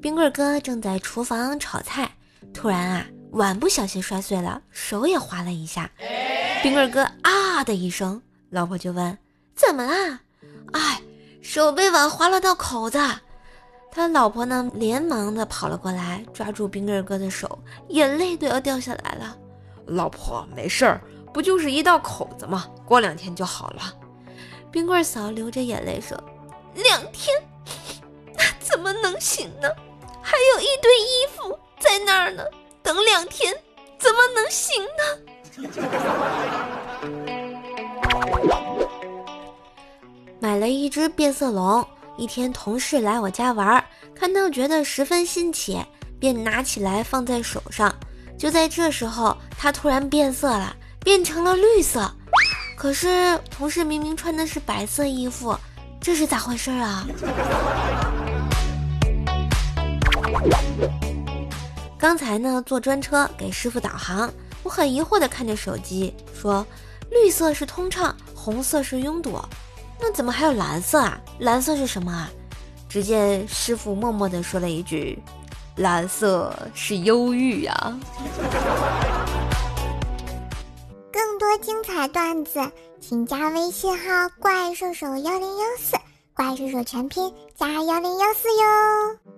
冰棍哥正在厨房炒菜，突然啊，碗不小心摔碎了，手也划了一下。冰棍哥啊的一声，老婆就问：“怎么啦？”“哎，手被碗划了道口子。”他老婆呢，连忙的跑了过来，抓住冰棍哥的手，眼泪都要掉下来了。“老婆，没事儿，不就是一道口子吗？过两天就好了。”冰棍嫂流着眼泪说：“两天，那怎么能行呢？”有一堆衣服在那儿呢，等两天怎么能行呢？买了一只变色龙，一天同事来我家玩，看到觉得十分新奇，便拿起来放在手上。就在这时候，它突然变色了，变成了绿色。可是同事明明穿的是白色衣服，这是咋回事啊？刚才呢，坐专车给师傅导航，我很疑惑的看着手机，说：“绿色是通畅，红色是拥堵，那怎么还有蓝色啊？蓝色是什么啊？”只见师傅默默的说了一句：“蓝色是忧郁呀。”更多精彩段子，请加微信号“怪兽手幺零幺四”，怪兽手全拼加幺零幺四哟。